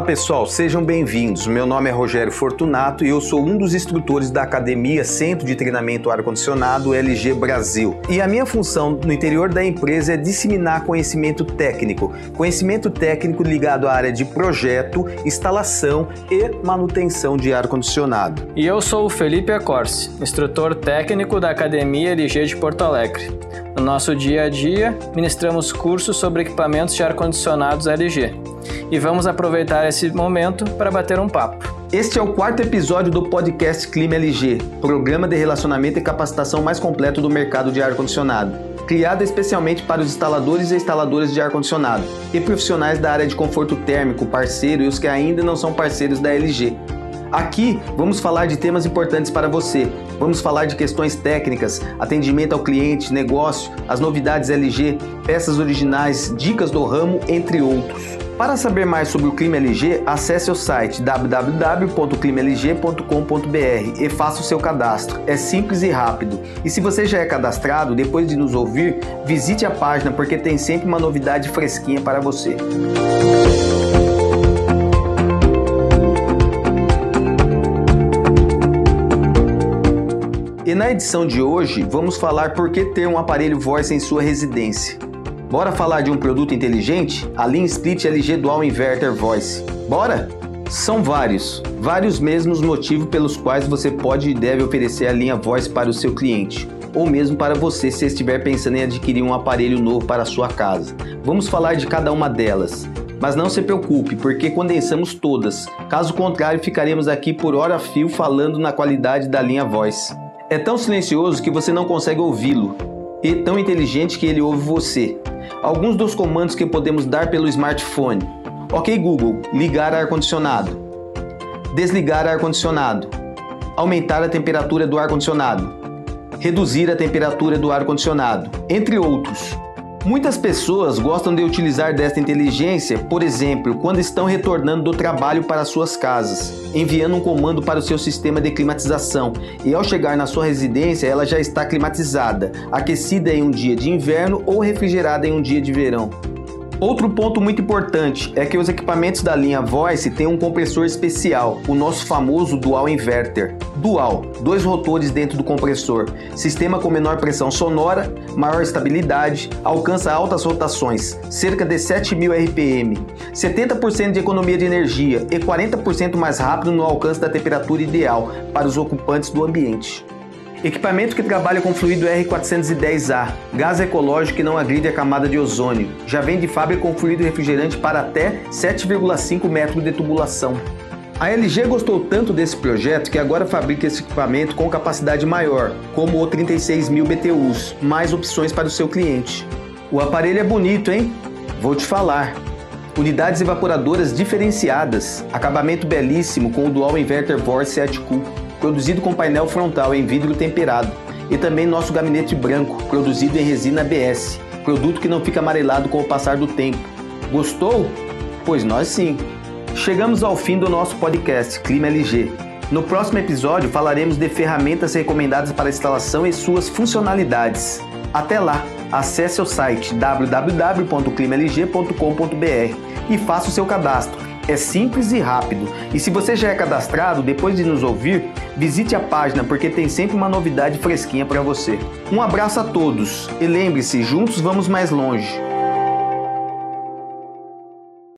Olá pessoal, sejam bem-vindos. Meu nome é Rogério Fortunato e eu sou um dos instrutores da Academia Centro de Treinamento Ar-Condicionado LG Brasil. E a minha função no interior da empresa é disseminar conhecimento técnico, conhecimento técnico ligado à área de projeto, instalação e manutenção de ar-condicionado. E eu sou o Felipe Acorce, instrutor técnico da Academia LG de Porto Alegre. No nosso dia a dia, ministramos cursos sobre equipamentos de ar-condicionados LG. E vamos aproveitar esse momento para bater um papo. Este é o quarto episódio do podcast Clima LG, programa de relacionamento e capacitação mais completo do mercado de ar-condicionado, criado especialmente para os instaladores e instaladoras de ar-condicionado e profissionais da área de conforto térmico, parceiro e os que ainda não são parceiros da LG. Aqui vamos falar de temas importantes para você. Vamos falar de questões técnicas, atendimento ao cliente, negócio, as novidades LG, peças originais, dicas do ramo, entre outros. Para saber mais sobre o Clima LG, acesse o site www.climalg.com.br e faça o seu cadastro. É simples e rápido. E se você já é cadastrado, depois de nos ouvir, visite a página porque tem sempre uma novidade fresquinha para você. E na edição de hoje, vamos falar por que ter um aparelho voice em sua residência. Bora falar de um produto inteligente? A Lean Split LG Dual Inverter Voice. Bora? São vários, vários mesmos motivos pelos quais você pode e deve oferecer a linha Voice para o seu cliente, ou mesmo para você se estiver pensando em adquirir um aparelho novo para a sua casa. Vamos falar de cada uma delas. Mas não se preocupe, porque condensamos todas. Caso contrário, ficaremos aqui por hora fio falando na qualidade da linha Voice. É tão silencioso que você não consegue ouvi-lo, e tão inteligente que ele ouve você. Alguns dos comandos que podemos dar pelo smartphone. Ok Google, ligar ar-condicionado. Desligar ar-condicionado. Aumentar a temperatura do ar-condicionado. Reduzir a temperatura do ar-condicionado, entre outros. Muitas pessoas gostam de utilizar desta inteligência, por exemplo, quando estão retornando do trabalho para suas casas, enviando um comando para o seu sistema de climatização e ao chegar na sua residência ela já está climatizada, aquecida em um dia de inverno ou refrigerada em um dia de verão. Outro ponto muito importante é que os equipamentos da linha Voice têm um compressor especial, o nosso famoso Dual Inverter. Dual, dois rotores dentro do compressor, sistema com menor pressão sonora, maior estabilidade, alcança altas rotações, cerca de 7000 RPM, 70% de economia de energia e 40% mais rápido no alcance da temperatura ideal para os ocupantes do ambiente. Equipamento que trabalha com fluido R410A, gás ecológico que não agride a camada de ozônio. Já vem de fábrica com fluido refrigerante para até 7,5 metros de tubulação. A LG gostou tanto desse projeto que agora fabrica esse equipamento com capacidade maior, como o 36.000 BTUs, mais opções para o seu cliente. O aparelho é bonito, hein? Vou te falar. Unidades evaporadoras diferenciadas, acabamento belíssimo com o Dual Inverter Vorce 7 Cool produzido com painel frontal em vidro temperado, e também nosso gabinete branco, produzido em resina ABS, produto que não fica amarelado com o passar do tempo. Gostou? Pois nós sim. Chegamos ao fim do nosso podcast Clima LG. No próximo episódio falaremos de ferramentas recomendadas para instalação e suas funcionalidades. Até lá, acesse o site www.climalg.com.br e faça o seu cadastro é simples e rápido. E se você já é cadastrado, depois de nos ouvir, visite a página porque tem sempre uma novidade fresquinha para você. Um abraço a todos e lembre-se, juntos vamos mais longe.